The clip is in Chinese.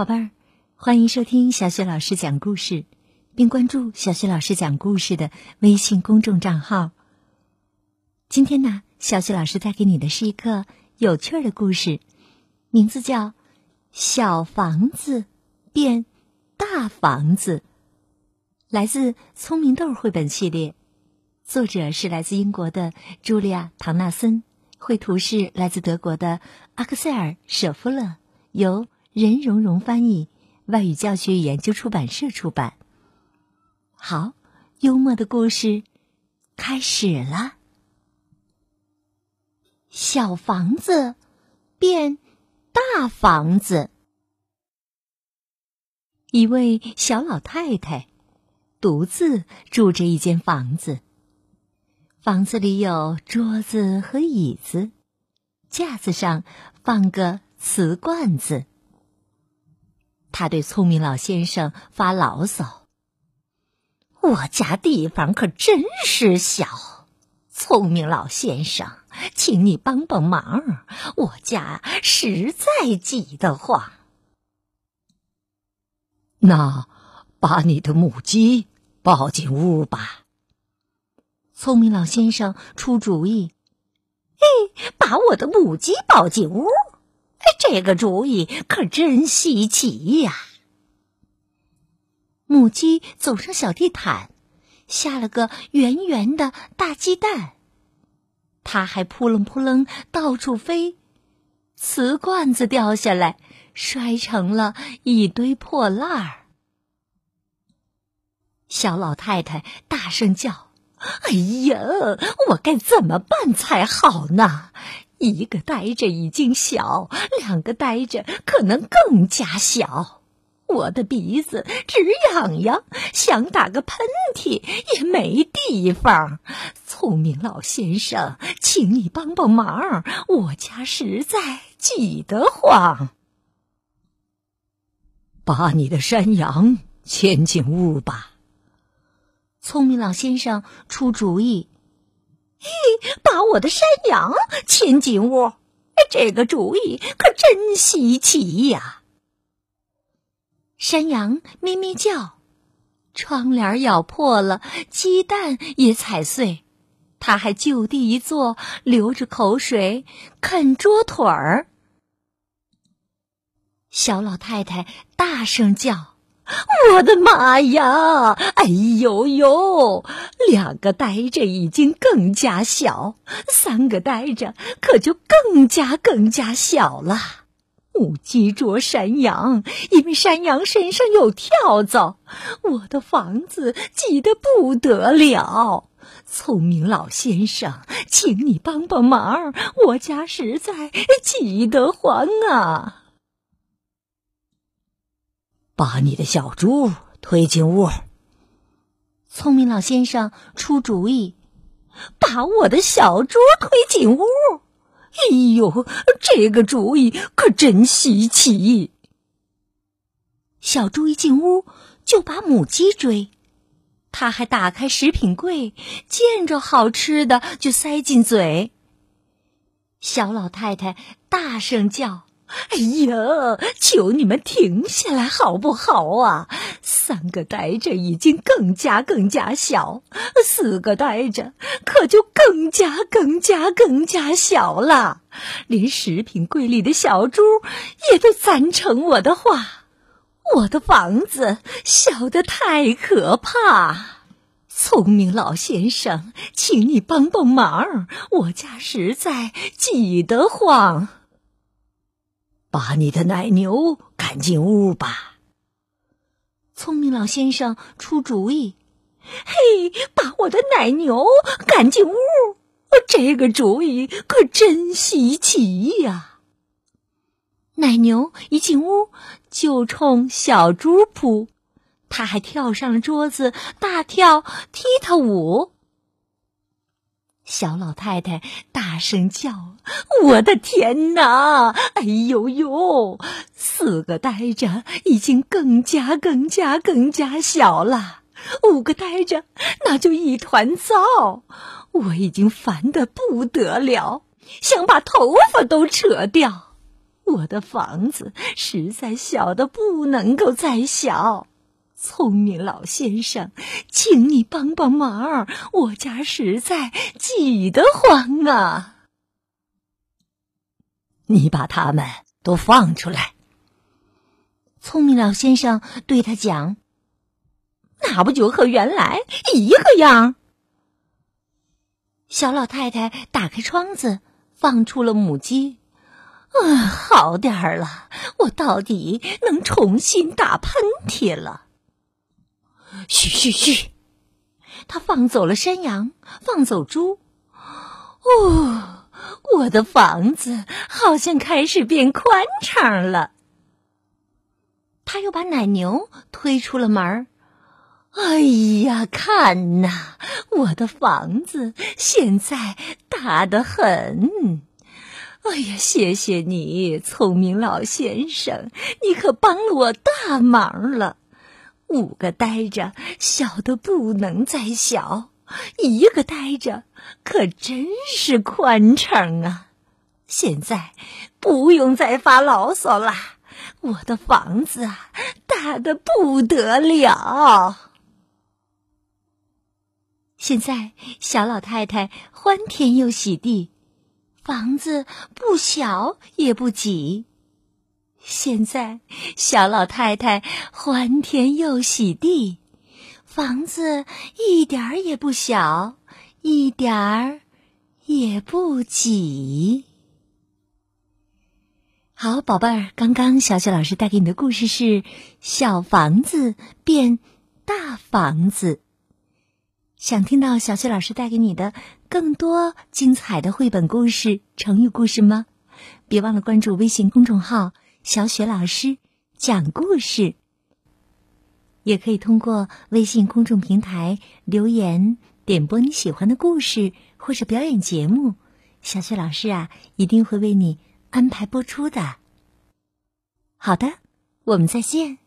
宝贝儿，欢迎收听小雪老师讲故事，并关注小雪老师讲故事的微信公众账号。今天呢，小雪老师带给你的是一个有趣的故事，名字叫《小房子变大房子》，来自《聪明豆》绘本系列，作者是来自英国的茱莉亚·唐纳森，绘图是来自德国的阿克塞尔·舍夫勒，由。任蓉蓉翻译，外语教学与研究出版社出版。好，幽默的故事开始了。小房子变大房子，一位小老太太独自住着一间房子。房子里有桌子和椅子，架子上放个瓷罐子。他对聪明老先生发牢骚：“我家地方可真是小，聪明老先生，请你帮帮忙，我家实在挤得慌。”那，把你的母鸡抱进屋吧。聪明老先生出主意：“嘿，把我的母鸡抱进屋。”这个主意可真稀奇呀！母鸡走上小地毯，下了个圆圆的大鸡蛋。它还扑棱扑棱到处飞，瓷罐子掉下来，摔成了一堆破烂儿。小老太太大声叫：“哎呀，我该怎么办才好呢？”一个呆着已经小，两个呆着可能更加小。我的鼻子直痒痒，想打个喷嚏也没地方。聪明老先生，请你帮帮忙，我家实在挤得慌。把你的山羊牵进屋吧。聪明老先生出主意。嘿，把我的山羊牵进屋，这个主意可真稀奇呀！山羊咩咩叫，窗帘咬破了，鸡蛋也踩碎，它还就地一坐，流着口水啃桌腿儿。小老太太大声叫。我的妈呀！哎呦呦！两个呆着已经更加小，三个呆着可就更加更加小了。母鸡捉山羊，因为山羊身上有跳蚤，我的房子挤得不得了。聪明老先生，请你帮帮忙，我家实在挤得慌啊！把你的小猪推进屋。聪明老先生出主意，把我的小猪推进屋。哎呦，这个主意可真稀奇！小猪一进屋就把母鸡追，他还打开食品柜，见着好吃的就塞进嘴。小老太太大声叫。哎呀，求你们停下来好不好啊！三个呆着已经更加更加小，四个呆着可就更加更加更加小了。连食品柜里的小猪也都赞成我的话。我的房子小的太可怕。聪明老先生，请你帮帮忙，我家实在挤得慌。把你的奶牛赶进屋吧。聪明老先生出主意：“嘿，把我的奶牛赶进屋，这个主意可真稀奇呀！”奶牛一进屋就冲小猪扑，他还跳上了桌子，大跳踢踏舞。小老太太大声叫：“我的天哪！哎呦呦！四个呆着已经更加更加更加小了，五个呆着那就一团糟。我已经烦得不得了，想把头发都扯掉。我的房子实在小的不能够再小。聪明老先生，请你帮帮忙，我家实在挤得慌啊！你把他们都放出来。聪明老先生对他讲：“那不就和原来一个样？”小老太太打开窗子，放出了母鸡。啊，好点儿了，我到底能重新打喷嚏了。嘘嘘嘘，他放走了山羊，放走猪。哦，我的房子好像开始变宽敞了。他又把奶牛推出了门儿。哎呀，看呐，我的房子现在大得很。哎呀，谢谢你，聪明老先生，你可帮了我大忙了。五个呆着，小的不能再小；一个呆着，可真是宽敞啊！现在不用再发牢骚啦。我的房子啊，大的不得了。现在小老太太欢天又喜地，房子不小也不挤。现在小老太太欢天又喜地，房子一点儿也不小，一点儿也不挤。好，宝贝儿，刚刚小雪老师带给你的故事是《小房子变大房子》。想听到小雪老师带给你的更多精彩的绘本故事、成语故事吗？别忘了关注微信公众号“小雪老师讲故事”。也可以通过微信公众平台留言点播你喜欢的故事或者表演节目，小雪老师啊一定会为你。安排播出的。好的，我们再见。